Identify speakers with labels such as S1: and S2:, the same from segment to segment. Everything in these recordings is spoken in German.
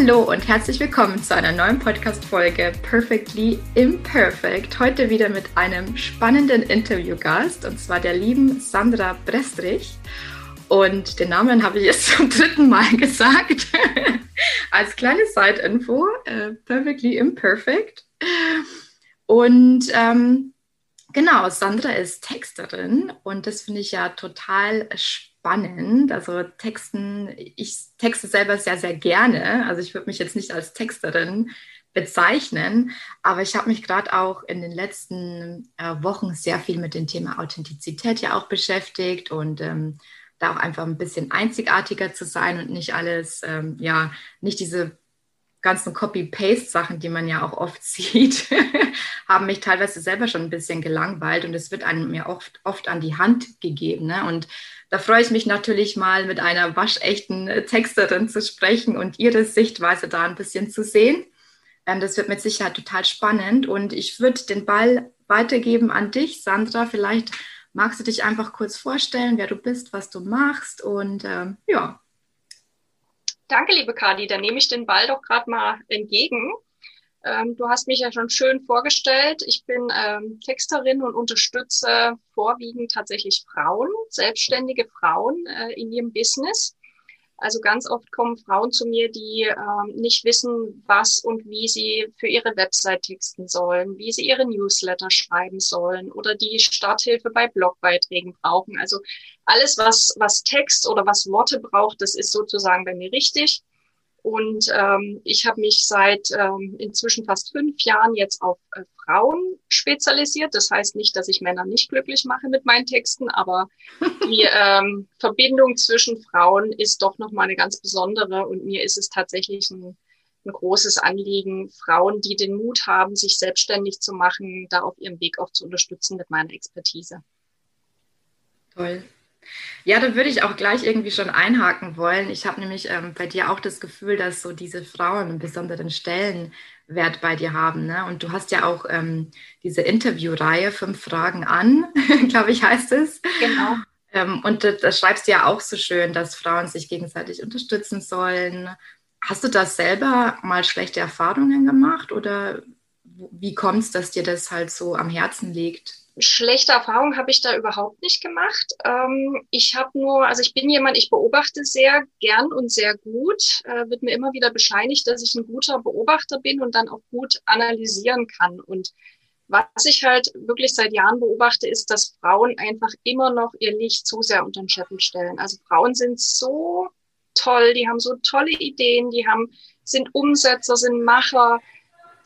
S1: Hallo und herzlich willkommen zu einer neuen Podcast-Folge Perfectly Imperfect. Heute wieder mit einem spannenden Interviewgast und zwar der lieben Sandra Brestrich. Und den Namen habe ich jetzt zum dritten Mal gesagt. Als kleine Side-Info: äh, Perfectly Imperfect. Und ähm, genau, Sandra ist Texterin und das finde ich ja total spannend spannend. Also Texten, ich texte selber sehr, sehr gerne. Also ich würde mich jetzt nicht als Texterin bezeichnen, aber ich habe mich gerade auch in den letzten äh, Wochen sehr viel mit dem Thema Authentizität ja auch beschäftigt und ähm, da auch einfach ein bisschen einzigartiger zu sein und nicht alles, ähm, ja, nicht diese ganzen Copy-Paste-Sachen, die man ja auch oft sieht, haben mich teilweise selber schon ein bisschen gelangweilt und es wird einem mir oft, oft an die Hand gegeben. Ne? Und da freue ich mich natürlich mal mit einer waschechten Texterin zu sprechen und ihre Sichtweise da ein bisschen zu sehen. Ähm, das wird mit Sicherheit total spannend und ich würde den Ball weitergeben an dich, Sandra. Vielleicht magst du dich einfach kurz vorstellen, wer du bist, was du machst und ähm, ja.
S2: Danke, liebe Kadi. Dann nehme ich den Ball doch gerade mal entgegen. Ähm, du hast mich ja schon schön vorgestellt. Ich bin ähm, Texterin und unterstütze vorwiegend tatsächlich Frauen, selbstständige Frauen äh, in ihrem Business. Also ganz oft kommen Frauen zu mir, die ähm, nicht wissen, was und wie sie für ihre Website texten sollen, wie sie ihre Newsletter schreiben sollen oder die Starthilfe bei Blogbeiträgen brauchen. Also alles, was, was Text oder was Worte braucht, das ist sozusagen bei mir richtig. Und ähm, ich habe mich seit ähm, inzwischen fast fünf Jahren jetzt auf äh, Frauen spezialisiert. Das heißt nicht, dass ich Männer nicht glücklich mache mit meinen Texten, aber die ähm, Verbindung zwischen Frauen ist doch nochmal eine ganz besondere. Und mir ist es tatsächlich ein, ein großes Anliegen, Frauen, die den Mut haben, sich selbstständig zu machen, da auf ihrem Weg auch zu unterstützen mit meiner Expertise.
S1: Toll. Ja, da würde ich auch gleich irgendwie schon einhaken wollen. Ich habe nämlich ähm, bei dir auch das Gefühl, dass so diese Frauen einen besonderen Stellenwert bei dir haben. Ne? Und du hast ja auch ähm, diese Interviewreihe, fünf Fragen an, glaube ich, heißt es.
S2: Genau.
S1: Ähm, und da, da schreibst du ja auch so schön, dass Frauen sich gegenseitig unterstützen sollen. Hast du das selber mal schlechte Erfahrungen gemacht oder wie kommt es, dass dir das halt so am Herzen liegt?
S2: Schlechte Erfahrungen habe ich da überhaupt nicht gemacht. Ähm, ich habe nur, also ich bin jemand, ich beobachte sehr gern und sehr gut. Äh, wird mir immer wieder bescheinigt, dass ich ein guter Beobachter bin und dann auch gut analysieren kann. Und was ich halt wirklich seit Jahren beobachte, ist, dass Frauen einfach immer noch ihr Licht zu sehr unter den Scheffel stellen. Also Frauen sind so toll, die haben so tolle Ideen, die haben, sind Umsetzer, sind Macher,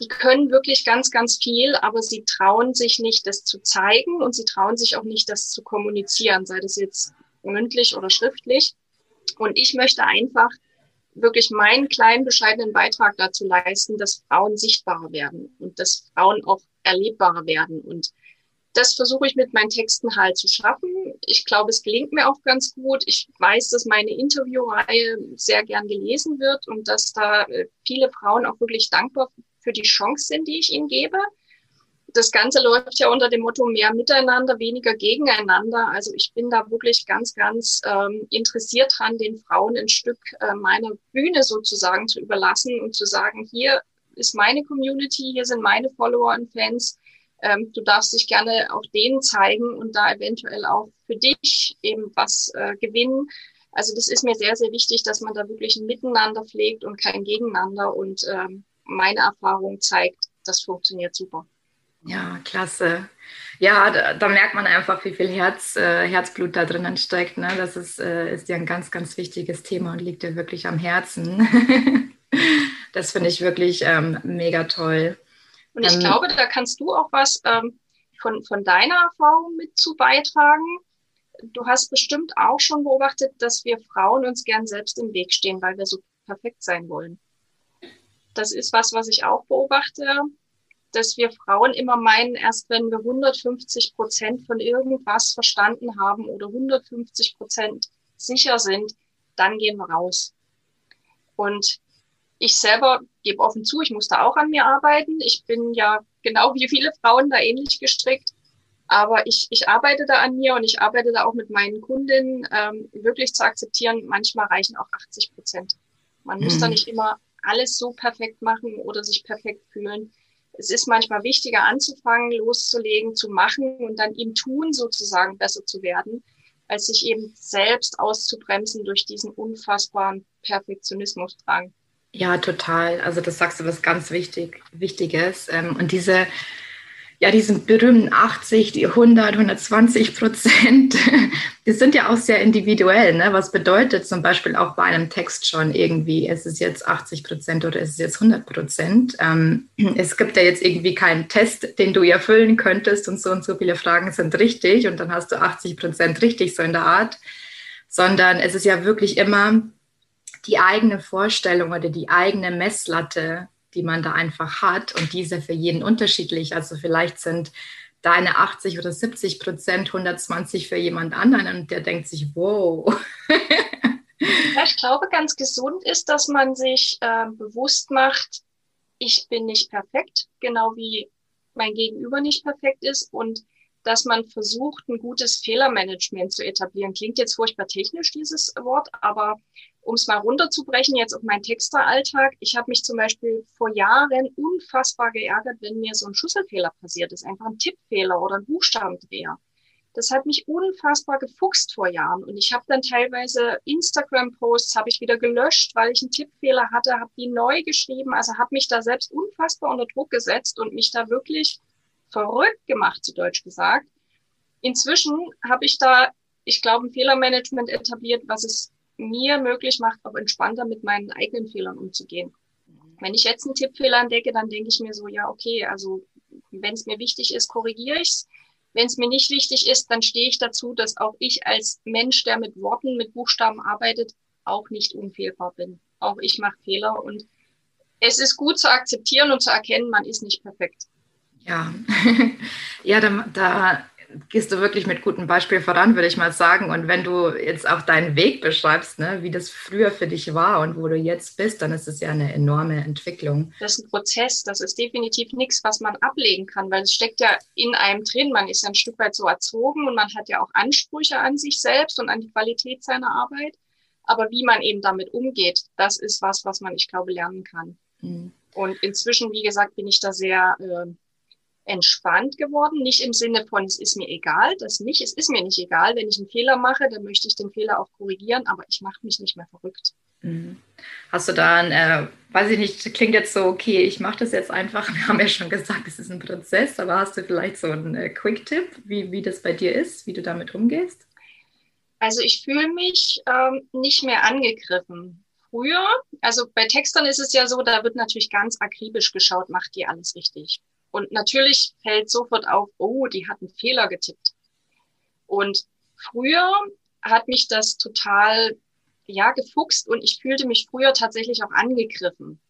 S2: die können wirklich ganz, ganz viel, aber sie trauen sich nicht, das zu zeigen und sie trauen sich auch nicht, das zu kommunizieren, sei das jetzt mündlich oder schriftlich. Und ich möchte einfach wirklich meinen kleinen, bescheidenen Beitrag dazu leisten, dass Frauen sichtbarer werden und dass Frauen auch erlebbarer werden. Und das versuche ich mit meinen Texten halt zu schaffen. Ich glaube, es gelingt mir auch ganz gut. Ich weiß, dass meine Interviewreihe sehr gern gelesen wird und dass da äh, viele Frauen auch wirklich dankbar für die Chance sind, die ich ihnen gebe. Das Ganze läuft ja unter dem Motto mehr miteinander, weniger gegeneinander. Also ich bin da wirklich ganz, ganz ähm, interessiert dran, den Frauen ein Stück äh, meiner Bühne sozusagen zu überlassen und zu sagen, hier ist meine Community, hier sind meine Follower und Fans. Ähm, du darfst dich gerne auch denen zeigen und da eventuell auch für dich eben was äh, gewinnen. Also das ist mir sehr, sehr wichtig, dass man da wirklich ein Miteinander pflegt und kein Gegeneinander. Und ähm, meine Erfahrung zeigt, das funktioniert super.
S1: Ja, klasse. Ja, da, da, merkt man einfach, wie viel Herz, äh, Herzblut da drinnen steckt. Ne? Das ist, äh, ist ja ein ganz, ganz wichtiges Thema und liegt dir wirklich am Herzen. das finde ich wirklich ähm, mega toll.
S2: Und ich ähm, glaube, da kannst du auch was ähm, von, von deiner Erfahrung mit zu beitragen. du hast bestimmt auch schon beobachtet, dass wir Frauen uns gern selbst im Weg stehen, weil wir so perfekt sein wollen. Das ist was, was ich auch beobachte, dass wir Frauen immer meinen, erst wenn wir 150 Prozent von irgendwas verstanden haben oder 150 Prozent sicher sind, dann gehen wir raus. Und ich selber gebe offen zu, ich musste auch an mir arbeiten. Ich bin ja genau wie viele Frauen da ähnlich gestrickt. Aber ich, ich arbeite da an mir und ich arbeite da auch mit meinen Kundinnen, ähm, wirklich zu akzeptieren, manchmal reichen auch 80 Prozent. Man mhm. muss da mhm. nicht immer alles so perfekt machen oder sich perfekt fühlen. Es ist manchmal wichtiger anzufangen, loszulegen, zu machen und dann im Tun sozusagen besser zu werden, als sich eben selbst auszubremsen durch diesen unfassbaren Perfektionismusdrang.
S1: Ja, total. Also das sagst du was ganz wichtig, Wichtiges. Ähm, und diese ja, diesen berühmten 80, die 100, 120 Prozent, die sind ja auch sehr individuell. Ne? Was bedeutet zum Beispiel auch bei einem Text schon irgendwie, ist es jetzt 80 Prozent oder ist es jetzt 100 Prozent? Ähm, es gibt ja jetzt irgendwie keinen Test, den du erfüllen könntest und so und so viele Fragen sind richtig und dann hast du 80 Prozent richtig, so in der Art, sondern es ist ja wirklich immer die eigene Vorstellung oder die eigene Messlatte, die man da einfach hat. Und diese für jeden unterschiedlich. Also vielleicht sind deine 80 oder 70 Prozent 120 für jemand anderen und der denkt sich, wow.
S2: Ja, ich glaube, ganz gesund ist, dass man sich äh, bewusst macht, ich bin nicht perfekt, genau wie mein Gegenüber nicht perfekt ist und dass man versucht, ein gutes Fehlermanagement zu etablieren. Klingt jetzt furchtbar technisch, dieses Wort, aber um es mal runterzubrechen, jetzt auf meinen Texteralltag. Ich habe mich zum Beispiel vor Jahren unfassbar geärgert, wenn mir so ein Schlüsselfehler passiert ist, einfach ein Tippfehler oder ein Buchstabendreher. Das hat mich unfassbar gefuchst vor Jahren und ich habe dann teilweise Instagram-Posts habe ich wieder gelöscht, weil ich einen Tippfehler hatte, habe die neu geschrieben, also habe mich da selbst unfassbar unter Druck gesetzt und mich da wirklich verrückt gemacht, zu Deutsch gesagt. Inzwischen habe ich da, ich glaube, ein Fehlermanagement etabliert, was es mir möglich macht, auch entspannter mit meinen eigenen Fehlern umzugehen. Wenn ich jetzt einen Tippfehler entdecke, dann denke ich mir so, ja, okay, also wenn es mir wichtig ist, korrigiere ich's. Wenn es mir nicht wichtig ist, dann stehe ich dazu, dass auch ich als Mensch, der mit Worten, mit Buchstaben arbeitet, auch nicht unfehlbar bin. Auch ich mache Fehler und es ist gut zu akzeptieren und zu erkennen, man ist nicht perfekt.
S1: Ja, ja, da, da gehst du wirklich mit gutem Beispiel voran, würde ich mal sagen. Und wenn du jetzt auch deinen Weg beschreibst, ne, wie das früher für dich war und wo du jetzt bist, dann ist es ja eine enorme Entwicklung.
S2: Das ist ein Prozess, das ist definitiv nichts, was man ablegen kann, weil es steckt ja in einem drin. Man ist ja ein Stück weit so erzogen und man hat ja auch Ansprüche an sich selbst und an die Qualität seiner Arbeit. Aber wie man eben damit umgeht, das ist was, was man, ich glaube, lernen kann. Mhm. Und inzwischen, wie gesagt, bin ich da sehr äh, entspannt geworden. Nicht im Sinne von, es ist mir egal, das nicht. Es ist mir nicht egal. Wenn ich einen Fehler mache, dann möchte ich den Fehler auch korrigieren, aber ich mache mich nicht mehr verrückt.
S1: Mhm. Hast du da ein, äh, weiß ich nicht, klingt jetzt so, okay, ich mache das jetzt einfach. Wir haben ja schon gesagt, es ist ein Prozess, aber hast du vielleicht so einen äh, Quick-Tipp, wie, wie das bei dir ist, wie du damit umgehst?
S2: Also ich fühle mich ähm, nicht mehr angegriffen. Früher, also bei Textern ist es ja so, da wird natürlich ganz akribisch geschaut, macht die alles richtig. Und natürlich fällt sofort auf, oh, die hat einen Fehler getippt. Und früher hat mich das total, ja, gefuchst und ich fühlte mich früher tatsächlich auch angegriffen.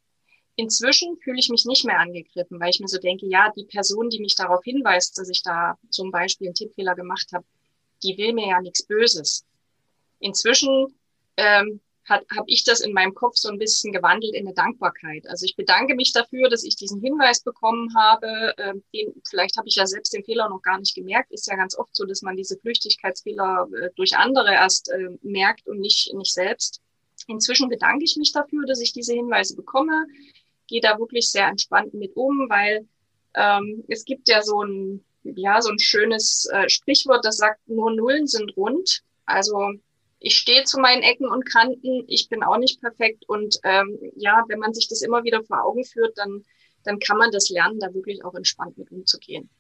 S2: Inzwischen fühle ich mich nicht mehr angegriffen, weil ich mir so denke, ja, die Person, die mich darauf hinweist, dass ich da zum Beispiel einen Tippfehler gemacht habe, die will mir ja nichts Böses. Inzwischen ähm, habe ich das in meinem Kopf so ein bisschen gewandelt in eine Dankbarkeit. Also ich bedanke mich dafür, dass ich diesen Hinweis bekommen habe. Ähm, den, vielleicht habe ich ja selbst den Fehler noch gar nicht gemerkt. Ist ja ganz oft so, dass man diese Flüchtigkeitsfehler äh, durch andere erst äh, merkt und nicht, nicht selbst. Inzwischen bedanke ich mich dafür, dass ich diese Hinweise bekomme. Gehe da wirklich sehr entspannt mit um, weil ähm, es gibt ja so ein, ja, so ein schönes äh, Sprichwort, das sagt, nur Nullen sind rund. Also ich stehe zu meinen Ecken und Kanten, ich bin auch nicht perfekt. Und ähm, ja, wenn man sich das immer wieder vor Augen führt, dann, dann kann man das lernen, da wirklich auch entspannt mit umzugehen.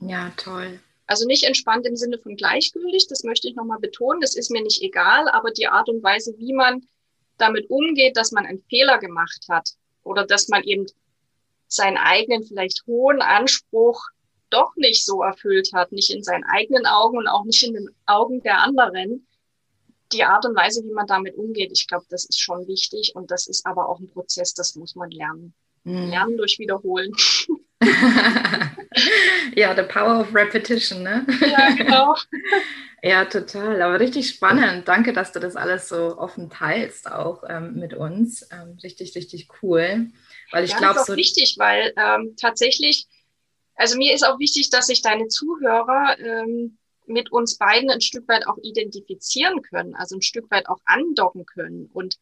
S1: Ja, toll.
S2: Also nicht entspannt im Sinne von gleichgültig, das möchte ich nochmal betonen, das ist mir nicht egal, aber die Art und Weise, wie man damit umgeht, dass man einen Fehler gemacht hat oder dass man eben seinen eigenen vielleicht hohen Anspruch doch nicht so erfüllt hat, nicht in seinen eigenen Augen und auch nicht in den Augen der anderen, die Art und Weise, wie man damit umgeht, ich glaube, das ist schon wichtig und das ist aber auch ein Prozess, das muss man lernen. Mhm. Lernen durch Wiederholen.
S1: ja, the power of repetition, ne?
S2: Ja, genau.
S1: ja, total. Aber richtig spannend. Danke, dass du das alles so offen teilst, auch ähm, mit uns. Ähm, richtig, richtig cool. Weil ich ja, glaube,
S2: das ist auch so wichtig, weil ähm, tatsächlich, also mir ist auch wichtig, dass sich deine Zuhörer ähm, mit uns beiden ein Stück weit auch identifizieren können, also ein Stück weit auch andocken können. Und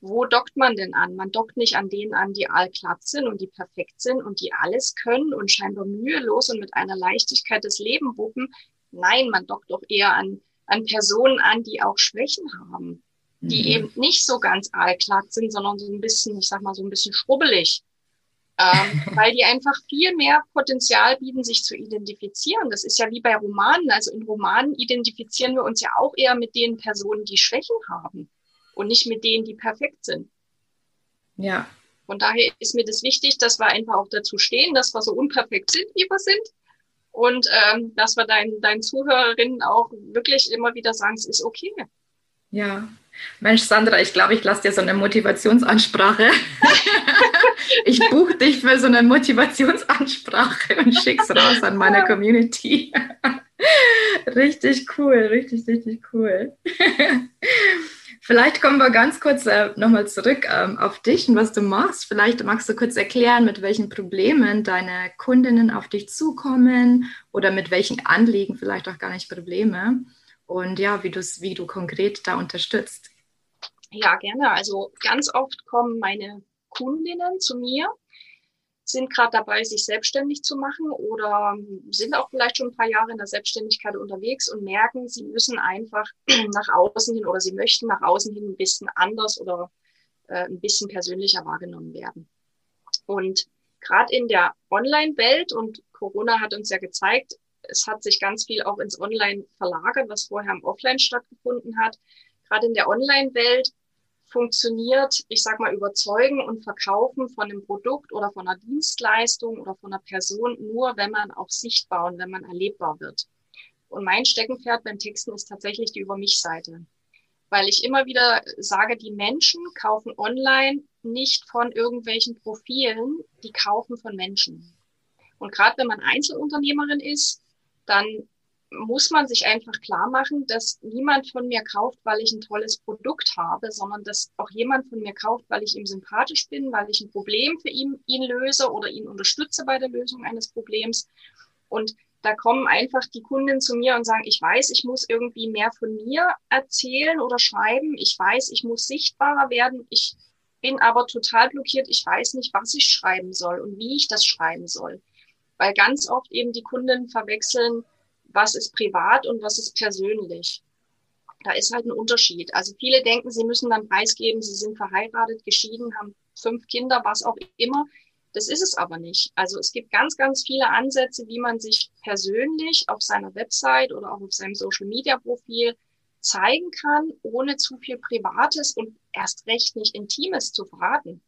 S2: wo dockt man denn an? Man dockt nicht an denen an, die allglatt sind und die perfekt sind und die alles können und scheinbar mühelos und mit einer Leichtigkeit das Leben wuppen. Nein, man dockt doch eher an, an Personen an, die auch Schwächen haben, die mhm. eben nicht so ganz allglatt sind, sondern so ein bisschen, ich sag mal, so ein bisschen schrubbelig. Ähm, weil die einfach viel mehr Potenzial bieten, sich zu identifizieren. Das ist ja wie bei Romanen. Also in Romanen identifizieren wir uns ja auch eher mit den Personen, die Schwächen haben und nicht mit denen, die perfekt sind.
S1: Ja.
S2: Von daher ist mir das wichtig, dass wir einfach auch dazu stehen, dass wir so unperfekt sind, wie wir sind. Und ähm, dass wir deinen, deinen Zuhörerinnen auch wirklich immer wieder sagen, es ist okay.
S1: Ja. Mensch, Sandra, ich glaube, ich lasse dir so eine Motivationsansprache. ich buche dich für so eine Motivationsansprache und schick's raus an meine Community. richtig cool, richtig, richtig cool. Vielleicht kommen wir ganz kurz äh, nochmal zurück ähm, auf dich und was du machst. Vielleicht magst du kurz erklären, mit welchen Problemen deine Kundinnen auf dich zukommen oder mit welchen Anliegen, vielleicht auch gar nicht Probleme. Und ja, wie, wie du konkret da unterstützt.
S2: Ja, gerne. Also ganz oft kommen meine Kundinnen zu mir sind gerade dabei, sich selbstständig zu machen oder sind auch vielleicht schon ein paar Jahre in der Selbstständigkeit unterwegs und merken, sie müssen einfach nach außen hin oder sie möchten nach außen hin ein bisschen anders oder äh, ein bisschen persönlicher wahrgenommen werden. Und gerade in der Online-Welt und Corona hat uns ja gezeigt, es hat sich ganz viel auch ins Online verlagert, was vorher im Offline stattgefunden hat. Gerade in der Online-Welt funktioniert, ich sag mal, überzeugen und verkaufen von einem Produkt oder von einer Dienstleistung oder von einer Person nur, wenn man auch sichtbar und wenn man erlebbar wird. Und mein Steckenpferd beim Texten ist tatsächlich die Über mich Seite. Weil ich immer wieder sage, die Menschen kaufen online nicht von irgendwelchen Profilen, die kaufen von Menschen. Und gerade wenn man Einzelunternehmerin ist, dann muss man sich einfach klar machen, dass niemand von mir kauft, weil ich ein tolles Produkt habe, sondern dass auch jemand von mir kauft, weil ich ihm sympathisch bin, weil ich ein Problem für ihn, ihn löse oder ihn unterstütze bei der Lösung eines Problems. Und da kommen einfach die Kunden zu mir und sagen, ich weiß, ich muss irgendwie mehr von mir erzählen oder schreiben. Ich weiß, ich muss sichtbarer werden. Ich bin aber total blockiert. Ich weiß nicht, was ich schreiben soll und wie ich das schreiben soll. Weil ganz oft eben die Kunden verwechseln, was ist privat und was ist persönlich. Da ist halt ein Unterschied. Also viele denken, sie müssen dann preisgeben, sie sind verheiratet, geschieden, haben fünf Kinder, was auch immer. Das ist es aber nicht. Also es gibt ganz, ganz viele Ansätze, wie man sich persönlich auf seiner Website oder auch auf seinem Social Media Profil zeigen kann, ohne zu viel Privates und erst recht nicht Intimes zu verraten.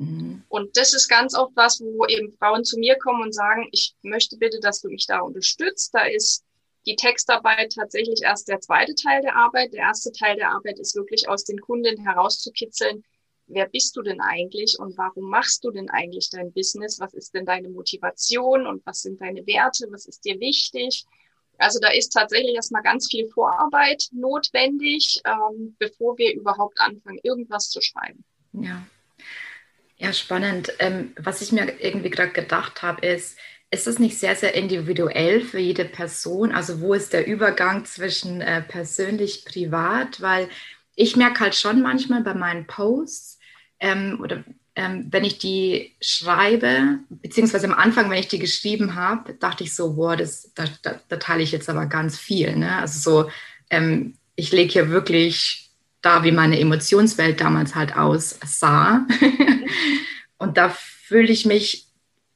S2: Mhm. Und das ist ganz oft was, wo eben Frauen zu mir kommen und sagen, ich möchte bitte, dass du mich da unterstützt. Da ist die Textarbeit tatsächlich erst der zweite Teil der Arbeit. Der erste Teil der Arbeit ist wirklich aus den Kunden herauszukitzeln, wer bist du denn eigentlich und warum machst du denn eigentlich dein Business? Was ist denn deine Motivation und was sind deine Werte? Was ist dir wichtig? Also da ist tatsächlich erstmal ganz viel Vorarbeit notwendig, ähm, bevor wir überhaupt anfangen, irgendwas zu schreiben.
S1: Ja. Ja, spannend. Ähm, was ich mir irgendwie gerade gedacht habe, ist, ist es nicht sehr, sehr individuell für jede Person? Also wo ist der Übergang zwischen äh, persönlich, privat? Weil ich merke halt schon manchmal bei meinen Posts ähm, oder ähm, wenn ich die schreibe, beziehungsweise am Anfang, wenn ich die geschrieben habe, dachte ich so, boah, das, da, da, da teile ich jetzt aber ganz viel. Ne? Also so, ähm, ich lege hier wirklich da, wie meine Emotionswelt damals halt aussah. Und da fühle ich mich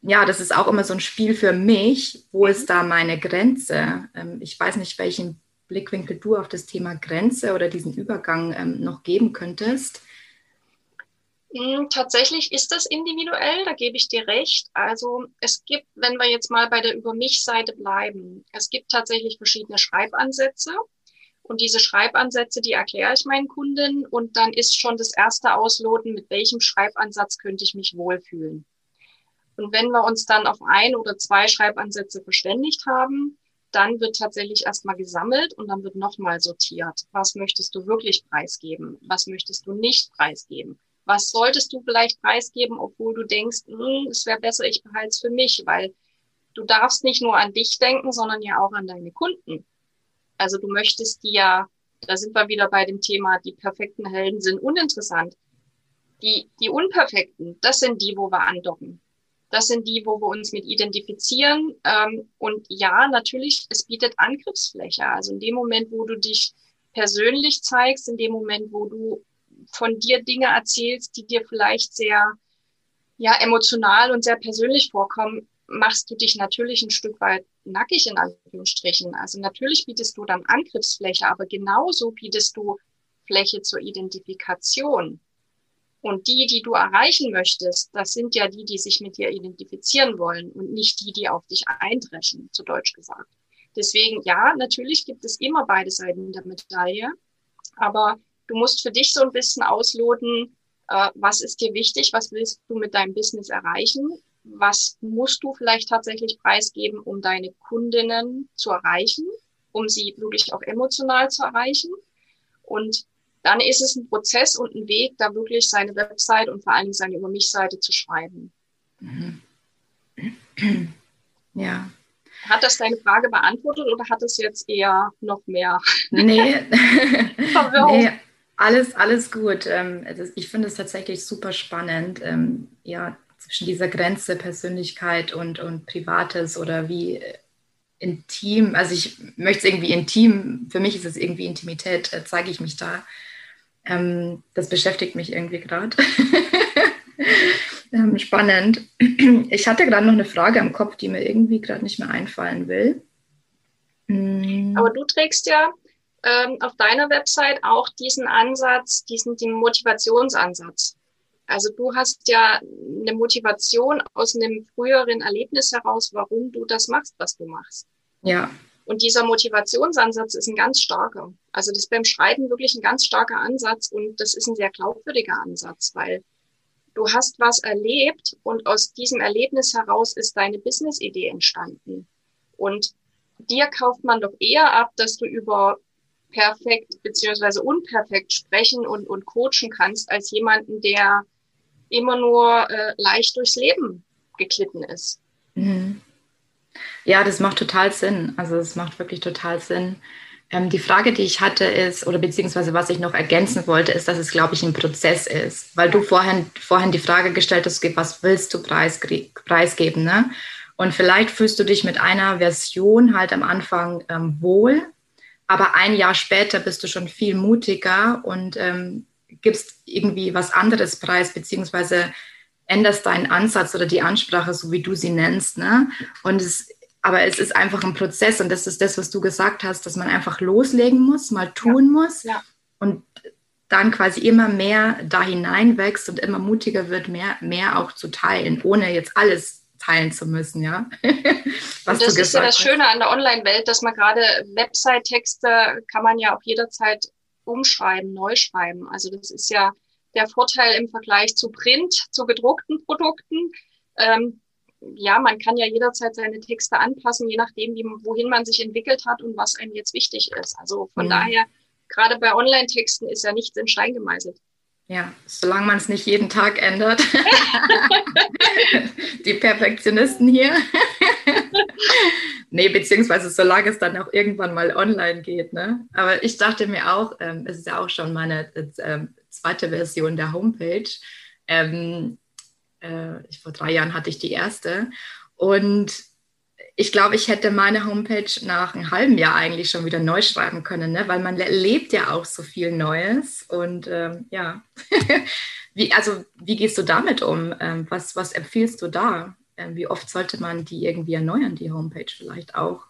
S1: ja, das ist auch immer so ein Spiel für mich. Wo ist da meine Grenze? Ähm, ich weiß nicht, welchen Blickwinkel du auf das Thema Grenze oder diesen Übergang ähm, noch geben könntest.
S2: Hm, tatsächlich ist das individuell, da gebe ich dir recht. Also es gibt, wenn wir jetzt mal bei der Über mich-Seite bleiben, es gibt tatsächlich verschiedene Schreibansätze. Und diese Schreibansätze, die erkläre ich meinen Kunden und dann ist schon das erste Ausloten, mit welchem Schreibansatz könnte ich mich wohlfühlen. Und wenn wir uns dann auf ein oder zwei Schreibansätze verständigt haben, dann wird tatsächlich erstmal gesammelt und dann wird nochmal sortiert. Was möchtest du wirklich preisgeben? Was möchtest du nicht preisgeben? Was solltest du vielleicht preisgeben, obwohl du denkst, hm, es wäre besser, ich behalte es für mich, weil du darfst nicht nur an dich denken, sondern ja auch an deine Kunden. Also du möchtest die ja, da sind wir wieder bei dem Thema, die perfekten Helden sind uninteressant. Die, die Unperfekten, das sind die, wo wir andocken. Das sind die, wo wir uns mit identifizieren. Ähm, und ja, natürlich, es bietet Angriffsfläche. Also in dem Moment, wo du dich persönlich zeigst, in dem Moment, wo du von dir Dinge erzählst, die dir vielleicht sehr ja, emotional und sehr persönlich vorkommen, machst du dich natürlich ein Stück weit nackig in Anführungsstrichen. Also natürlich bietest du dann Angriffsfläche, aber genauso bietest du Fläche zur Identifikation. Und die, die du erreichen möchtest, das sind ja die, die sich mit dir identifizieren wollen und nicht die, die auf dich eindreschen, zu Deutsch gesagt. Deswegen, ja, natürlich gibt es immer beide Seiten der Medaille, aber du musst für dich so ein bisschen ausloten, äh, was ist dir wichtig, was willst du mit deinem Business erreichen was musst du vielleicht tatsächlich preisgeben, um deine Kundinnen zu erreichen, um sie wirklich auch emotional zu erreichen. Und dann ist es ein Prozess und ein Weg, da wirklich seine Website und vor allen Dingen seine Über mich-Seite zu schreiben. Mhm.
S1: Ja.
S2: Hat das deine Frage beantwortet oder hat es jetzt eher noch mehr?
S1: Nee. nee. Alles, alles gut. Ähm, ich finde es tatsächlich super spannend. Ähm, ja, zwischen dieser Grenze Persönlichkeit und, und Privates oder wie intim, also ich möchte es irgendwie intim, für mich ist es irgendwie Intimität, äh, zeige ich mich da. Ähm, das beschäftigt mich irgendwie gerade. ähm, spannend. Ich hatte gerade noch eine Frage am Kopf, die mir irgendwie gerade nicht mehr einfallen will.
S2: Mm. Aber du trägst ja ähm, auf deiner Website auch diesen Ansatz, diesen den Motivationsansatz. Also du hast ja eine Motivation aus einem früheren Erlebnis heraus, warum du das machst, was du machst.
S1: Ja.
S2: Und dieser Motivationsansatz ist ein ganz starker. Also das ist beim Schreiben wirklich ein ganz starker Ansatz und das ist ein sehr glaubwürdiger Ansatz, weil du hast was erlebt und aus diesem Erlebnis heraus ist deine Business-Idee entstanden. Und dir kauft man doch eher ab, dass du über perfekt beziehungsweise unperfekt sprechen und, und coachen kannst, als jemanden, der immer nur äh, leicht durchs Leben geklitten ist. Mhm.
S1: Ja, das macht total Sinn. Also es macht wirklich total Sinn. Ähm, die Frage, die ich hatte, ist, oder beziehungsweise was ich noch ergänzen wollte, ist, dass es, glaube ich, ein Prozess ist. Weil du vorhin, vorhin die Frage gestellt hast, was willst du preisgeben? Ne? Und vielleicht fühlst du dich mit einer Version halt am Anfang ähm, wohl, aber ein Jahr später bist du schon viel mutiger und ähm, gibst irgendwie was anderes preis, beziehungsweise änderst deinen Ansatz oder die Ansprache, so wie du sie nennst. Ne? Und es, aber es ist einfach ein Prozess und das ist das, was du gesagt hast, dass man einfach loslegen muss, mal tun ja. muss ja. und dann quasi immer mehr da hineinwächst und immer mutiger wird, mehr, mehr auch zu teilen, ohne jetzt alles teilen zu müssen, ja.
S2: Was das ist ja das Schöne an der Online-Welt, dass man gerade Website-Texte kann man ja auch jederzeit umschreiben, neu schreiben. Also das ist ja der Vorteil im Vergleich zu Print, zu gedruckten Produkten. Ähm, ja, man kann ja jederzeit seine Texte anpassen, je nachdem, wie, wohin man sich entwickelt hat und was einem jetzt wichtig ist. Also von mhm. daher, gerade bei Online-Texten ist ja nichts in Stein gemeißelt.
S1: Ja, solange man es nicht jeden Tag ändert. Die Perfektionisten hier. nee, beziehungsweise solange es dann auch irgendwann mal online geht. Ne? Aber ich dachte mir auch, ähm, es ist ja auch schon meine äh, zweite Version der Homepage. Ähm, äh, vor drei Jahren hatte ich die erste. Und ich glaube, ich hätte meine Homepage nach einem halben Jahr eigentlich schon wieder neu schreiben können, ne? weil man lebt ja auch so viel Neues. Und ähm, ja, wie, also wie gehst du damit um? Ähm, was, was empfiehlst du da? Ähm, wie oft sollte man die irgendwie erneuern, die Homepage vielleicht auch?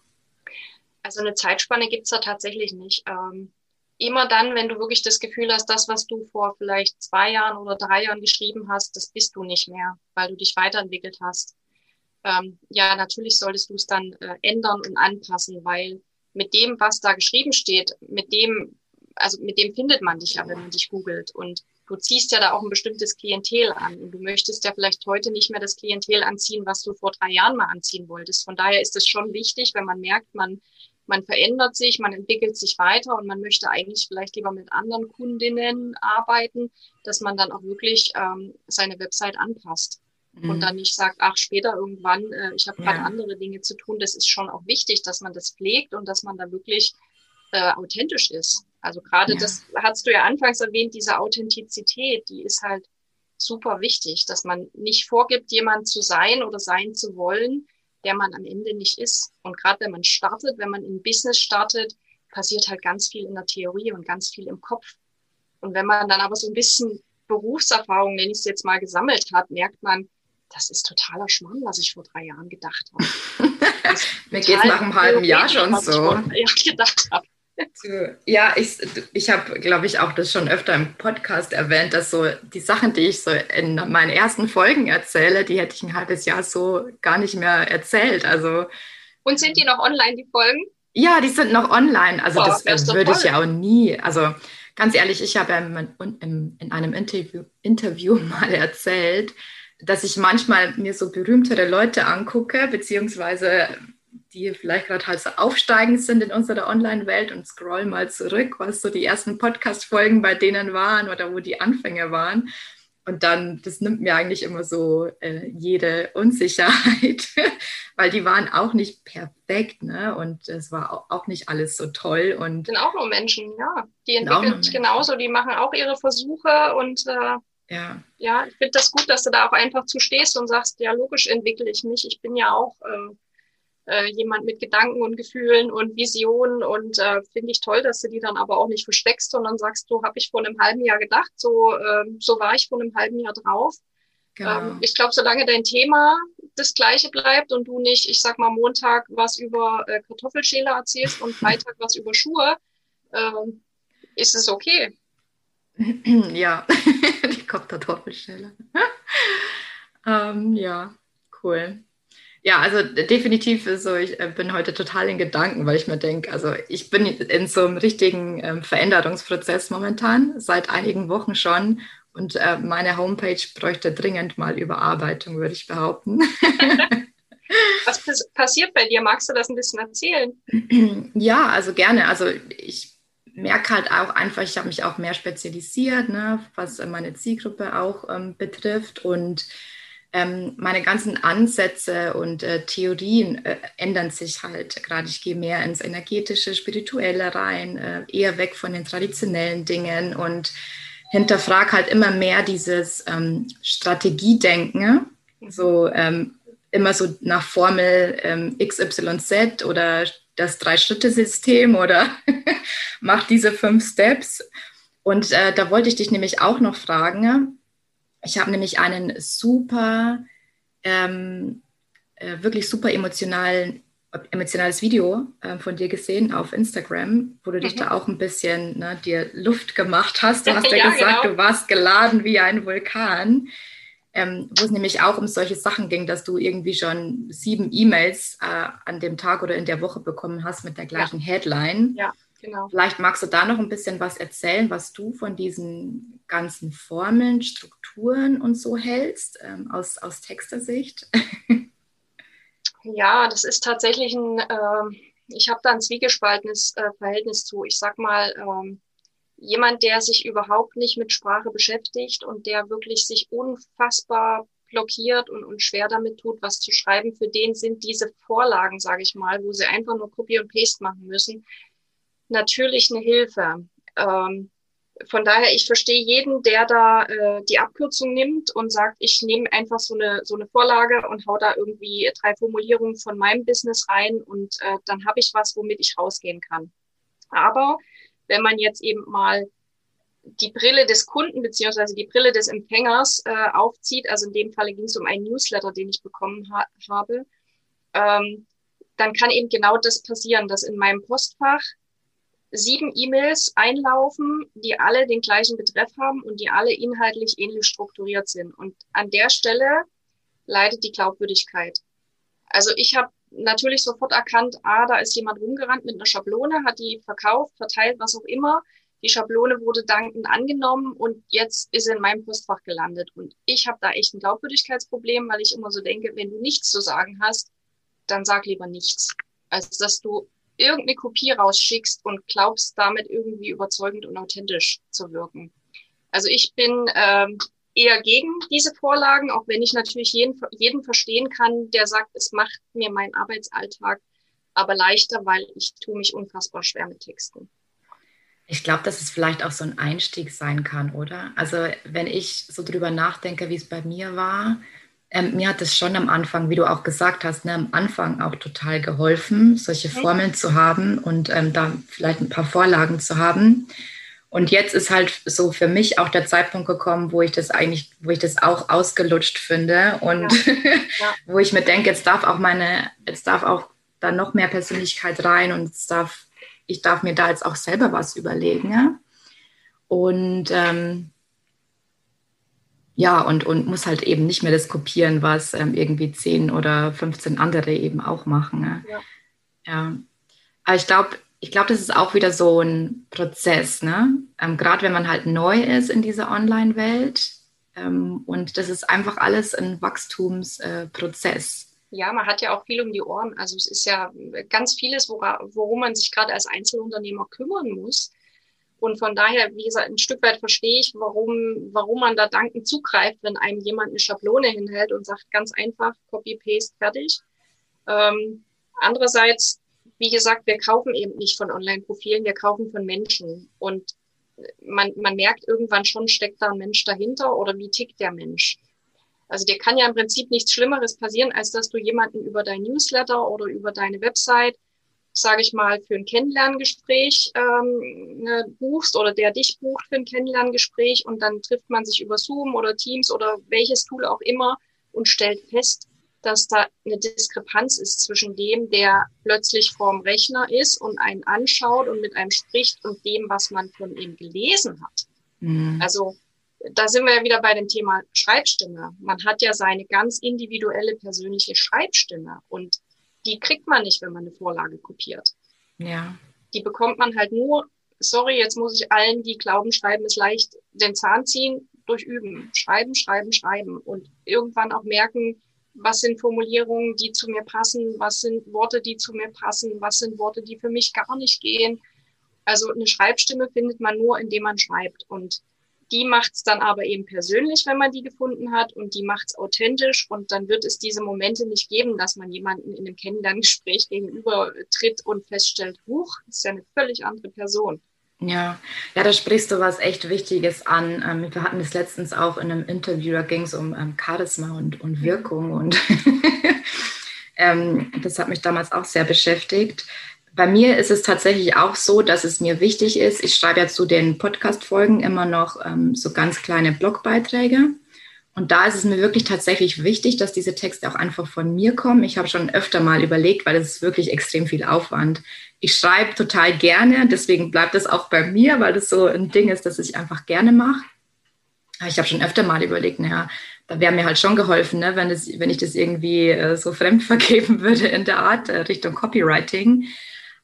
S2: Also eine Zeitspanne gibt es da tatsächlich nicht. Ähm, immer dann, wenn du wirklich das Gefühl hast, das, was du vor vielleicht zwei Jahren oder drei Jahren geschrieben hast, das bist du nicht mehr, weil du dich weiterentwickelt hast. Ähm, ja, natürlich solltest du es dann äh, ändern und anpassen, weil mit dem, was da geschrieben steht, mit dem, also mit dem findet man dich ja, wenn man dich googelt. Und du ziehst ja da auch ein bestimmtes Klientel an. Und du möchtest ja vielleicht heute nicht mehr das Klientel anziehen, was du vor drei Jahren mal anziehen wolltest. Von daher ist es schon wichtig, wenn man merkt, man man verändert sich, man entwickelt sich weiter und man möchte eigentlich vielleicht lieber mit anderen Kundinnen arbeiten, dass man dann auch wirklich ähm, seine Website anpasst mhm. und dann nicht sagt, ach, später irgendwann, äh, ich habe gerade ja. andere Dinge zu tun. Das ist schon auch wichtig, dass man das pflegt und dass man da wirklich äh, authentisch ist. Also gerade ja. das hast du ja anfangs erwähnt, diese Authentizität, die ist halt super wichtig, dass man nicht vorgibt, jemand zu sein oder sein zu wollen, der man am Ende nicht ist. Und gerade wenn man startet, wenn man in Business startet, passiert halt ganz viel in der Theorie und ganz viel im Kopf. Und wenn man dann aber so ein bisschen Berufserfahrung, nenne ich es jetzt mal, gesammelt hat, merkt man, das ist totaler Schmarrn, was ich vor drei Jahren gedacht habe.
S1: Mir geht es nach einem halben Jahr schon so.
S2: Ja, gedacht habe.
S1: Ja, ich, ich habe, glaube ich, auch das schon öfter im Podcast erwähnt, dass so die Sachen, die ich so in meinen ersten Folgen erzähle, die hätte ich ein halbes Jahr so gar nicht mehr erzählt. Also,
S2: Und sind die noch online, die Folgen?
S1: Ja, die sind noch online. Also Boah, das würde ich ja auch nie. Also ganz ehrlich, ich habe in, in einem Interview, Interview mal erzählt, dass ich manchmal mir so berühmtere Leute angucke, beziehungsweise die vielleicht gerade halt so aufsteigend sind in unserer Online-Welt und scroll mal zurück, was so die ersten Podcast-Folgen bei denen waren oder wo die Anfänge waren. Und dann, das nimmt mir eigentlich immer so äh, jede Unsicherheit, weil die waren auch nicht perfekt, ne? Und es war auch nicht alles so toll. Und
S2: sind auch nur Menschen, ja. Die entwickeln sich genauso, die machen auch ihre Versuche und äh, ja. ja, ich finde das gut, dass du da auch einfach zu stehst und sagst, ja, logisch entwickle ich mich. Ich bin ja auch äh, äh, jemand mit Gedanken und Gefühlen und Visionen und äh, finde ich toll, dass du die dann aber auch nicht versteckst, sondern sagst, so habe ich vor einem halben Jahr gedacht, so, äh, so war ich vor einem halben Jahr drauf. Genau. Ähm, ich glaube, solange dein Thema das gleiche bleibt und du nicht, ich sag mal, Montag was über äh, Kartoffelschäler erzählst und Freitag was über Schuhe, äh, ist es okay.
S1: Ja, Kartoffelschäler. ähm, ja, cool. Ja, also definitiv so, ich äh, bin heute total in Gedanken, weil ich mir denke, also ich bin in so einem richtigen ähm, Veränderungsprozess momentan, seit einigen Wochen schon. Und äh, meine Homepage bräuchte dringend mal Überarbeitung, würde ich behaupten.
S2: Was passiert bei dir? Magst du das ein bisschen erzählen?
S1: Ja, also gerne. Also ich merke halt auch einfach, ich habe mich auch mehr spezialisiert, ne, was meine Zielgruppe auch ähm, betrifft. Und ähm, meine ganzen Ansätze und äh, Theorien äh, ändern sich halt gerade. Ich gehe mehr ins energetische, spirituelle rein, äh, eher weg von den traditionellen Dingen und hinterfrage halt immer mehr dieses ähm, Strategiedenken, so ähm, immer so nach Formel ähm, XYZ oder das Drei-Schritte-System oder mach diese fünf Steps. Und äh, da wollte ich dich nämlich auch noch fragen, ich habe nämlich einen super, ähm, äh, wirklich super emotionalen, emotionales Video äh, von dir gesehen auf Instagram, wo du dich mhm. da auch ein bisschen ne, dir Luft gemacht hast. Du hast ja, ja gesagt, genau. du warst geladen wie ein Vulkan. Ähm, wo es nämlich auch um solche Sachen ging, dass du irgendwie schon sieben E-Mails äh, an dem Tag oder in der Woche bekommen hast mit der gleichen ja. Headline.
S2: Ja. Genau.
S1: Vielleicht magst du da noch ein bisschen was erzählen, was du von diesen ganzen Formeln, Strukturen und so hältst, ähm, aus, aus Textersicht.
S2: ja, das ist tatsächlich ein, äh, ich habe da ein zwiegespaltenes äh, Verhältnis zu. Ich sag mal, ähm, jemand, der sich überhaupt nicht mit Sprache beschäftigt und der wirklich sich unfassbar blockiert und, und schwer damit tut, was zu schreiben, für den sind diese Vorlagen, sage ich mal, wo sie einfach nur Copy und Paste machen müssen, natürlich eine Hilfe. Ähm, von daher, ich verstehe jeden, der da äh, die Abkürzung nimmt und sagt, ich nehme einfach so eine, so eine Vorlage und hau da irgendwie drei Formulierungen von meinem Business rein und äh, dann habe ich was, womit ich rausgehen kann. Aber wenn man jetzt eben mal die Brille des Kunden beziehungsweise die Brille des Empfängers äh, aufzieht, also in dem Falle ging es um einen Newsletter, den ich bekommen ha habe, ähm, dann kann eben genau das passieren, dass in meinem Postfach sieben E-Mails einlaufen, die alle den gleichen Betreff haben und die alle inhaltlich ähnlich strukturiert sind. Und an der Stelle leidet die Glaubwürdigkeit. Also ich habe natürlich sofort erkannt, ah, da ist jemand rumgerannt mit einer Schablone, hat die verkauft, verteilt, was auch immer. Die Schablone wurde dankend angenommen und jetzt ist sie in meinem Postfach gelandet. Und ich habe da echt ein Glaubwürdigkeitsproblem, weil ich immer so denke, wenn du nichts zu sagen hast, dann sag lieber nichts. Als dass du irgendeine Kopie rausschickst und glaubst, damit irgendwie überzeugend und authentisch zu wirken. Also ich bin ähm, eher gegen diese Vorlagen, auch wenn ich natürlich jeden, jeden verstehen kann, der sagt, es macht mir meinen Arbeitsalltag aber leichter, weil ich tue mich unfassbar schwer mit Texten.
S1: Ich glaube, dass es vielleicht auch so ein Einstieg sein kann, oder? Also wenn ich so drüber nachdenke, wie es bei mir war, ähm, mir hat es schon am Anfang, wie du auch gesagt hast, ne, am Anfang auch total geholfen, solche Formeln zu haben und ähm, da vielleicht ein paar Vorlagen zu haben. Und jetzt ist halt so für mich auch der Zeitpunkt gekommen, wo ich das eigentlich, wo ich das auch ausgelutscht finde und ja. Ja. wo ich mir denke, jetzt darf auch meine, jetzt darf auch da noch mehr Persönlichkeit rein und jetzt darf, ich darf mir da jetzt auch selber was überlegen. Ja? Und ähm, ja, und, und muss halt eben nicht mehr das kopieren, was ähm, irgendwie 10 oder 15 andere eben auch machen. Ne? Ja. ja. Aber ich glaube, ich glaube, das ist auch wieder so ein Prozess, ne? Ähm, Gerade wenn man halt neu ist in dieser Online-Welt. Ähm, und das ist einfach alles ein Wachstumsprozess.
S2: Äh, ja, man hat ja auch viel um die Ohren. Also es ist ja ganz vieles, worum man sich gerade als Einzelunternehmer kümmern muss. Und von daher, wie gesagt, ein Stück weit verstehe ich, warum, warum man da dankend zugreift, wenn einem jemand eine Schablone hinhält und sagt ganz einfach, Copy, Paste, fertig. Ähm, andererseits wie gesagt, wir kaufen eben nicht von Online-Profilen, wir kaufen von Menschen. Und man, man merkt irgendwann schon, steckt da ein Mensch dahinter oder wie tickt der Mensch. Also dir kann ja im Prinzip nichts Schlimmeres passieren, als dass du jemanden über dein Newsletter oder über deine Website, sage ich mal, für ein Kennenlerngespräch ähm, ne, buchst oder der dich bucht für ein Kennenlerngespräch und dann trifft man sich über Zoom oder Teams oder welches Tool auch immer und stellt fest, dass da eine Diskrepanz ist zwischen dem, der plötzlich vorm Rechner ist und einen anschaut und mit einem spricht und dem, was man von ihm gelesen hat. Mhm. Also da sind wir ja wieder bei dem Thema Schreibstimme. Man hat ja seine ganz individuelle persönliche Schreibstimme und die kriegt man nicht, wenn man eine Vorlage kopiert.
S1: Ja.
S2: Die bekommt man halt nur, sorry, jetzt muss ich allen, die glauben, schreiben ist leicht, den Zahn ziehen, durch Üben. Schreiben, schreiben, schreiben und irgendwann auch merken, was sind Formulierungen, die zu mir passen, was sind Worte, die zu mir passen, was sind Worte, die für mich gar nicht gehen. Also eine Schreibstimme findet man nur, indem man schreibt. Und die macht es dann aber eben persönlich, wenn man die gefunden hat und die macht es authentisch und dann wird es diese Momente nicht geben, dass man jemanden in einem Kennenlerngespräch gegenüber tritt und feststellt, huch, ist ja eine völlig andere Person.
S1: Ja, ja, da sprichst du was echt Wichtiges an. Ähm, wir hatten das letztens auch in einem Interview, da ging es um ähm, Charisma und, und Wirkung und ähm, das hat mich damals auch sehr beschäftigt. Bei mir ist es tatsächlich auch so, dass es mir wichtig ist, ich schreibe ja zu den Podcast-Folgen immer noch so ganz kleine Blogbeiträge. Und da ist es mir wirklich tatsächlich wichtig, dass diese Texte auch einfach von mir kommen. Ich habe schon öfter mal überlegt, weil es ist wirklich extrem viel Aufwand. Ich schreibe total gerne, deswegen bleibt es auch bei mir, weil das so ein Ding ist, das ich einfach gerne mache. Ich habe schon öfter mal überlegt, naja, da wäre mir halt schon geholfen, ne, wenn, das, wenn ich das irgendwie äh, so fremd vergeben würde in der Art äh, Richtung Copywriting.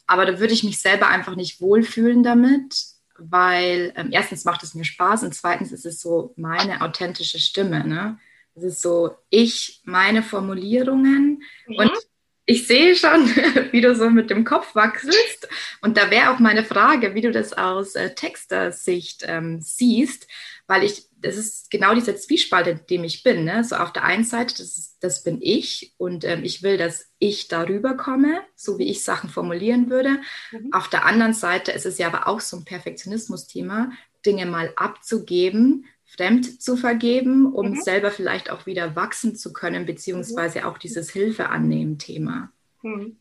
S1: Aber da würde ich mich selber einfach nicht wohlfühlen damit weil ähm, erstens macht es mir Spaß und zweitens ist es so meine authentische Stimme. Ne? Es ist so ich, meine Formulierungen mhm. und ich sehe schon, wie du so mit dem Kopf wachselst. Und da wäre auch meine Frage, wie du das aus äh, Textersicht ähm, siehst, weil ich das ist genau dieser Zwiespalt, in dem ich bin. Ne? So auf der einen Seite, das, ist, das bin ich und ähm, ich will, dass ich darüber komme, so wie ich Sachen formulieren würde. Mhm. Auf der anderen Seite ist es ja aber auch so ein Perfektionismus-Thema, Dinge mal abzugeben, fremd zu vergeben, um mhm. selber vielleicht auch wieder wachsen zu können, beziehungsweise mhm. auch dieses Hilfe annehmen Thema.
S2: Mhm.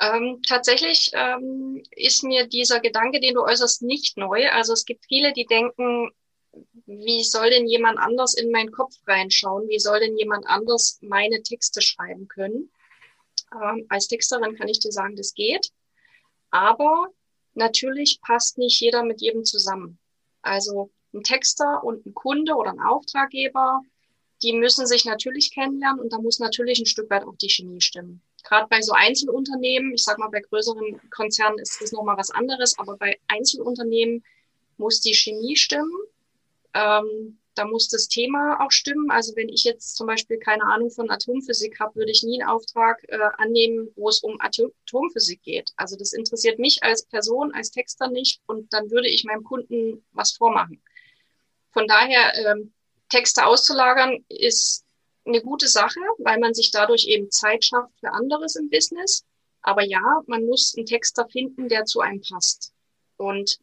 S2: Ähm, tatsächlich ähm, ist mir dieser Gedanke, den du äußerst, nicht neu. Also es gibt viele, die denken, wie soll denn jemand anders in meinen Kopf reinschauen? Wie soll denn jemand anders meine Texte schreiben können? Ähm, als Texterin kann ich dir sagen, das geht. Aber natürlich passt nicht jeder mit jedem zusammen. Also ein Texter und ein Kunde oder ein Auftraggeber, die müssen sich natürlich kennenlernen und da muss natürlich ein Stück weit auch die Chemie stimmen. Gerade bei so Einzelunternehmen, ich sage mal, bei größeren Konzernen ist das nochmal was anderes, aber bei Einzelunternehmen muss die Chemie stimmen. Ähm, da muss das Thema auch stimmen. Also wenn ich jetzt zum Beispiel keine Ahnung von Atomphysik habe, würde ich nie einen Auftrag äh, annehmen, wo es um Atomphysik geht. Also das interessiert mich als Person, als Texter nicht und dann würde ich meinem Kunden was vormachen. Von daher, ähm, Texte auszulagern ist eine gute Sache, weil man sich dadurch eben Zeit schafft für anderes im Business. Aber ja, man muss einen Texter finden, der zu einem passt. Und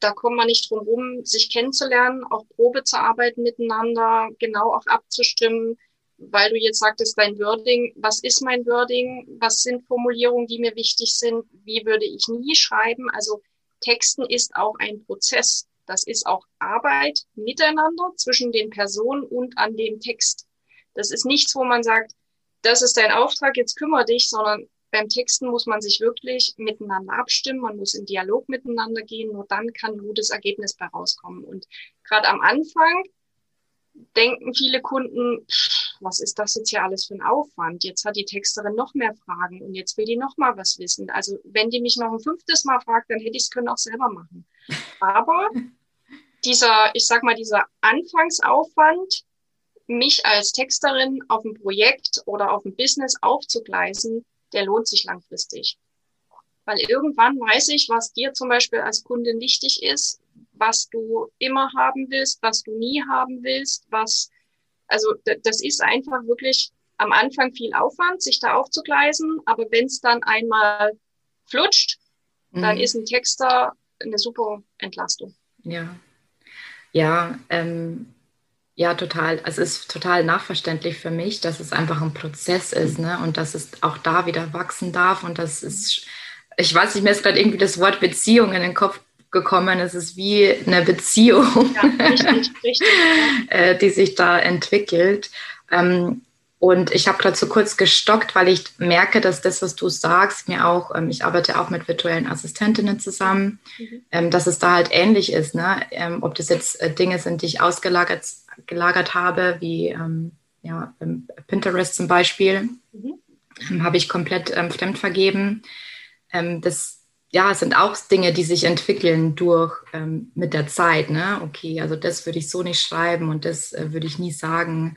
S2: da kommt man nicht drum rum, sich kennenzulernen, auch Probe zu arbeiten miteinander, genau auch abzustimmen, weil du jetzt sagtest, dein Wording, was ist mein Wording, was sind Formulierungen, die mir wichtig sind, wie würde ich nie schreiben. Also Texten ist auch ein Prozess. Das ist auch Arbeit miteinander zwischen den Personen und an dem Text. Das ist nichts, wo man sagt, das ist dein Auftrag, jetzt kümmere dich, sondern beim Texten muss man sich wirklich miteinander abstimmen, man muss in Dialog miteinander gehen, nur dann kann ein gutes Ergebnis bei rauskommen. Und gerade am Anfang denken viele Kunden, was ist das jetzt hier alles für ein Aufwand? Jetzt hat die Texterin noch mehr Fragen und jetzt will die noch mal was wissen. Also wenn die mich noch ein fünftes Mal fragt, dann hätte ich es können auch selber machen. Aber dieser, ich sag mal, dieser Anfangsaufwand, mich als Texterin auf ein Projekt oder auf ein Business aufzugleisen, der lohnt sich langfristig. Weil irgendwann weiß ich, was dir zum Beispiel als Kundin wichtig ist, was du immer haben willst, was du nie haben willst, was, also das ist einfach wirklich am Anfang viel Aufwand, sich da aufzugleisen, aber wenn es dann einmal flutscht, mhm. dann ist ein Texter eine super Entlastung.
S1: Ja, ja, ähm, ja, total. Es ist total nachverständlich für mich, dass es einfach ein Prozess ist, ne? Und dass es auch da wieder wachsen darf. Und das ist, ich weiß nicht, mir ist gerade irgendwie das Wort Beziehung in den Kopf gekommen. Es ist wie eine Beziehung, ja, richtig, richtig, äh, die sich da entwickelt. Ähm, und ich habe gerade so kurz gestockt, weil ich merke, dass das, was du sagst, mir auch, ähm, ich arbeite auch mit virtuellen Assistentinnen zusammen, mhm. ähm, dass es da halt ähnlich ist. Ne? Ähm, ob das jetzt äh, Dinge sind, die ich ausgelagert gelagert habe, wie ähm, ja, Pinterest zum Beispiel, mhm. ähm, habe ich komplett ähm, fremd vergeben. Ähm, das ja, es sind auch Dinge, die sich entwickeln durch ähm, mit der Zeit. Ne? Okay, also das würde ich so nicht schreiben und das äh, würde ich nie sagen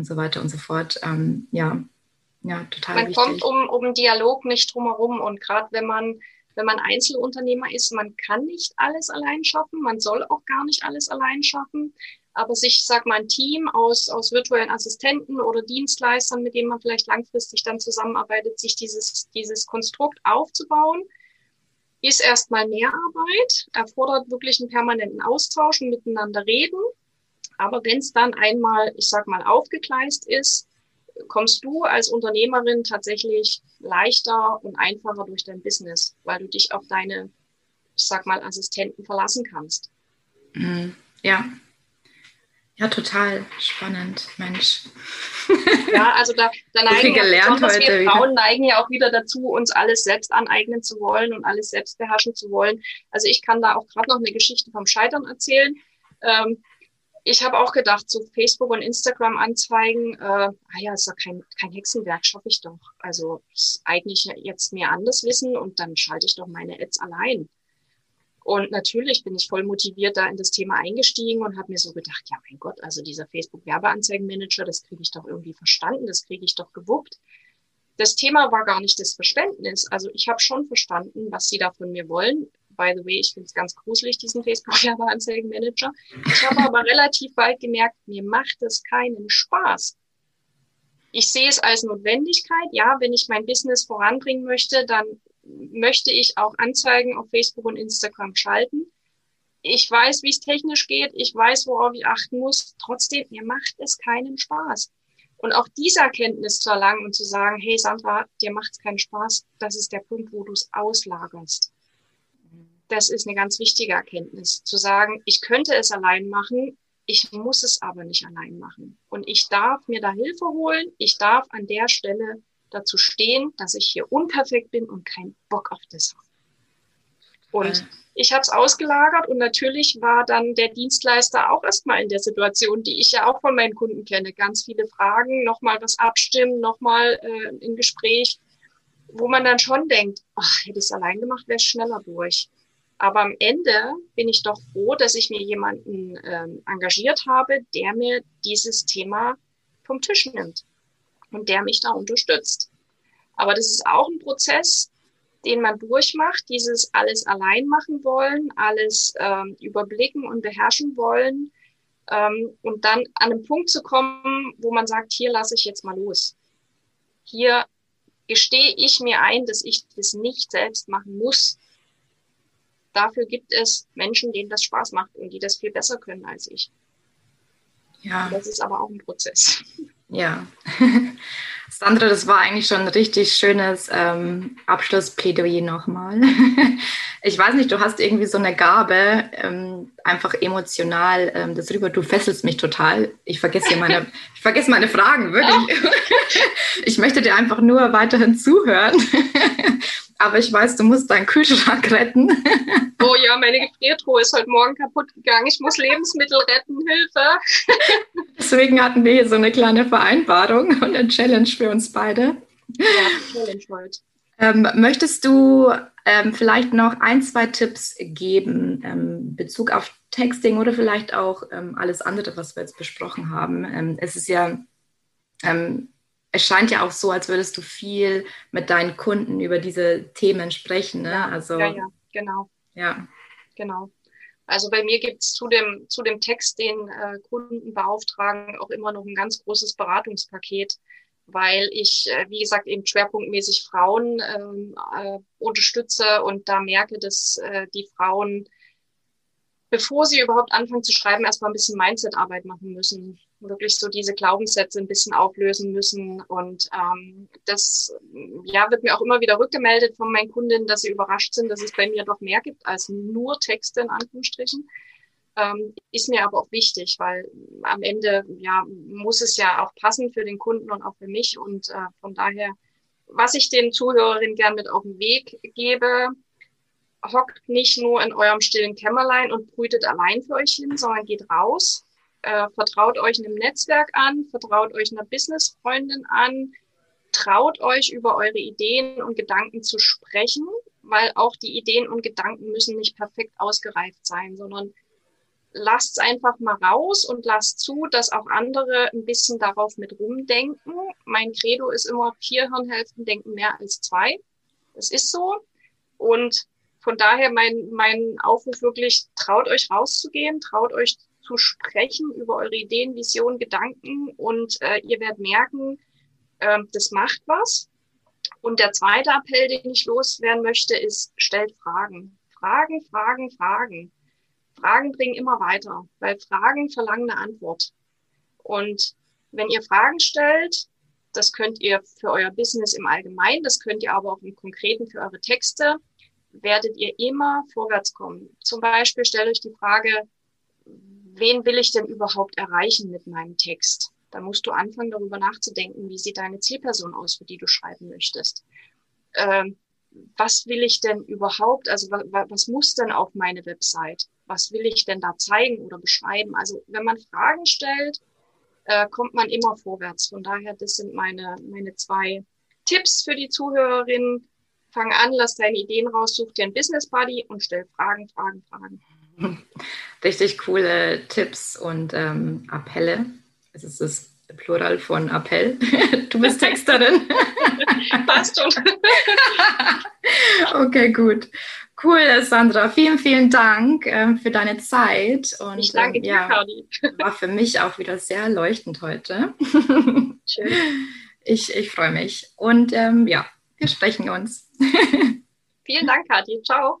S1: und so weiter und so fort. Ähm, ja, ja, total.
S2: Man wichtig. kommt um, um Dialog nicht drumherum und gerade wenn man wenn man Einzelunternehmer ist, man kann nicht alles allein schaffen, man soll auch gar nicht alles allein schaffen aber sich, sag mal, ein Team aus, aus virtuellen Assistenten oder Dienstleistern, mit denen man vielleicht langfristig dann zusammenarbeitet, sich dieses, dieses Konstrukt aufzubauen, ist erstmal mehr Arbeit, erfordert wirklich einen permanenten Austausch und miteinander reden. Aber wenn es dann einmal, ich sag mal, aufgegleist ist, kommst du als Unternehmerin tatsächlich leichter und einfacher durch dein Business, weil du dich auf deine, ich sag mal, Assistenten verlassen kannst.
S1: Mhm. Ja, ja, total spannend, Mensch.
S2: Ja, also da, da neigen gelernt heute wir Frauen wieder. neigen ja auch wieder dazu, uns alles selbst aneignen zu wollen und alles selbst beherrschen zu wollen. Also ich kann da auch gerade noch eine Geschichte vom Scheitern erzählen. Ähm, ich habe auch gedacht, so Facebook und Instagram Anzeigen, äh, ah ja, ist doch kein, kein Hexenwerk, schaffe ich doch. Also ist eigentlich jetzt mehr anders wissen und dann schalte ich doch meine Ads allein. Und natürlich bin ich voll motiviert da in das Thema eingestiegen und habe mir so gedacht, ja mein Gott, also dieser Facebook-Werbeanzeigenmanager, das kriege ich doch irgendwie verstanden, das kriege ich doch gewuppt. Das Thema war gar nicht das Verständnis. Also ich habe schon verstanden, was sie da von mir wollen. By the way, ich finde es ganz gruselig, diesen Facebook-Werbeanzeigenmanager. Ich habe aber relativ bald gemerkt, mir macht es keinen Spaß. Ich sehe es als Notwendigkeit. Ja, wenn ich mein Business voranbringen möchte, dann möchte ich auch Anzeigen auf Facebook und Instagram schalten. Ich weiß, wie es technisch geht. Ich weiß, worauf ich achten muss. Trotzdem, mir macht es keinen Spaß. Und auch diese Erkenntnis zu erlangen und zu sagen, hey Sandra, dir macht es keinen Spaß, das ist der Punkt, wo du es auslagerst. Das ist eine ganz wichtige Erkenntnis. Zu sagen, ich könnte es allein machen, ich muss es aber nicht allein machen. Und ich darf mir da Hilfe holen. Ich darf an der Stelle dazu stehen, dass ich hier unperfekt bin und keinen Bock auf das habe. Und ich habe es ausgelagert und natürlich war dann der Dienstleister auch erstmal in der Situation, die ich ja auch von meinen Kunden kenne. Ganz viele Fragen, nochmal was abstimmen, nochmal äh, ein Gespräch, wo man dann schon denkt, ach, hätte ich es allein gemacht, wäre es schneller durch. Aber am Ende bin ich doch froh, dass ich mir jemanden ähm, engagiert habe, der mir dieses Thema vom Tisch nimmt und der mich da unterstützt. Aber das ist auch ein Prozess, den man durchmacht, dieses alles allein machen wollen, alles ähm, überblicken und beherrschen wollen ähm, und dann an einen Punkt zu kommen, wo man sagt, hier lasse ich jetzt mal los. Hier gestehe ich mir ein, dass ich das nicht selbst machen muss. Dafür gibt es Menschen, denen das Spaß macht und die das viel besser können als ich. Ja. Das ist aber auch ein Prozess.
S1: Ja. Sandra, das war eigentlich schon ein richtig schönes ähm, Abschlussplädoyer nochmal. ich weiß nicht, du hast irgendwie so eine Gabe, ähm, einfach emotional ähm, das rüber. Du fesselst mich total. Ich vergesse meine, ich vergesse meine Fragen, wirklich. ich möchte dir einfach nur weiterhin zuhören aber ich weiß, du musst deinen Kühlschrank retten.
S2: oh ja, meine Gefriertruhe ist heute Morgen kaputt gegangen. Ich muss Lebensmittel retten, Hilfe.
S1: Deswegen hatten wir hier so eine kleine Vereinbarung und eine Challenge für uns beide.
S2: Ja, Challenge heute.
S1: Ähm, möchtest du ähm, vielleicht noch ein, zwei Tipps geben, ähm, Bezug auf Texting oder vielleicht auch ähm, alles andere, was wir jetzt besprochen haben? Ähm, es ist ja ähm, es scheint ja auch so, als würdest du viel mit deinen Kunden über diese Themen sprechen. Ne?
S2: Also, ja, ja, genau.
S1: Ja.
S2: Genau. Also bei mir gibt es zu dem, zu dem Text, den äh, Kunden beauftragen, auch immer noch ein ganz großes Beratungspaket, weil ich, äh, wie gesagt, eben schwerpunktmäßig Frauen ähm, äh, unterstütze und da merke, dass äh, die Frauen, bevor sie überhaupt anfangen zu schreiben, erstmal ein bisschen Mindset-Arbeit machen müssen wirklich so diese Glaubenssätze ein bisschen auflösen müssen. Und ähm, das ja, wird mir auch immer wieder rückgemeldet von meinen Kundinnen, dass sie überrascht sind, dass es bei mir doch mehr gibt als nur Texte in Anführungsstrichen. Ähm, ist mir aber auch wichtig, weil am Ende ja muss es ja auch passen für den Kunden und auch für mich. Und äh, von daher, was ich den Zuhörerinnen gern mit auf den Weg gebe, hockt nicht nur in eurem stillen Kämmerlein und brütet allein für euch hin, sondern geht raus, äh, vertraut euch einem Netzwerk an, vertraut euch einer Businessfreundin an, traut euch über eure Ideen und Gedanken zu sprechen, weil auch die Ideen und Gedanken müssen nicht perfekt ausgereift sein, sondern lasst es einfach mal raus und lasst zu, dass auch andere ein bisschen darauf mit rumdenken. Mein Credo ist immer, vier Hirnhälften denken mehr als zwei. Das ist so. Und von daher mein, mein Aufruf wirklich, traut euch rauszugehen, traut euch zu sprechen über eure Ideen, Visionen, Gedanken und äh, ihr werdet merken, äh, das macht was. Und der zweite Appell, den ich loswerden möchte, ist, stellt Fragen. Fragen, Fragen, Fragen. Fragen bringen immer weiter, weil Fragen verlangen eine Antwort. Und wenn ihr Fragen stellt, das könnt ihr für euer Business im Allgemeinen, das könnt ihr aber auch im Konkreten für eure Texte, werdet ihr immer vorwärts kommen. Zum Beispiel stellt euch die Frage, wen will ich denn überhaupt erreichen mit meinem Text? Da musst du anfangen, darüber nachzudenken, wie sieht deine Zielperson aus, für die du schreiben möchtest. Ähm, was will ich denn überhaupt, also was, was muss denn auf meine Website? Was will ich denn da zeigen oder beschreiben? Also wenn man Fragen stellt, äh, kommt man immer vorwärts. Von daher, das sind meine, meine zwei Tipps für die Zuhörerinnen. Fang an, lass deine Ideen raus, such dir einen Business Buddy und stell Fragen, Fragen, Fragen.
S1: Richtig coole Tipps und ähm, Appelle. Es ist das Plural von Appell. Du bist Texterin.
S2: Passt schon.
S1: okay, gut. Cool, Sandra. Vielen, vielen Dank ähm, für deine Zeit.
S2: Und, ich danke ähm, dir, ja.
S1: War für mich auch wieder sehr leuchtend heute.
S2: Schön.
S1: Ich, ich freue mich. Und ähm, ja, wir sprechen uns.
S2: vielen Dank, Kathi. Ciao.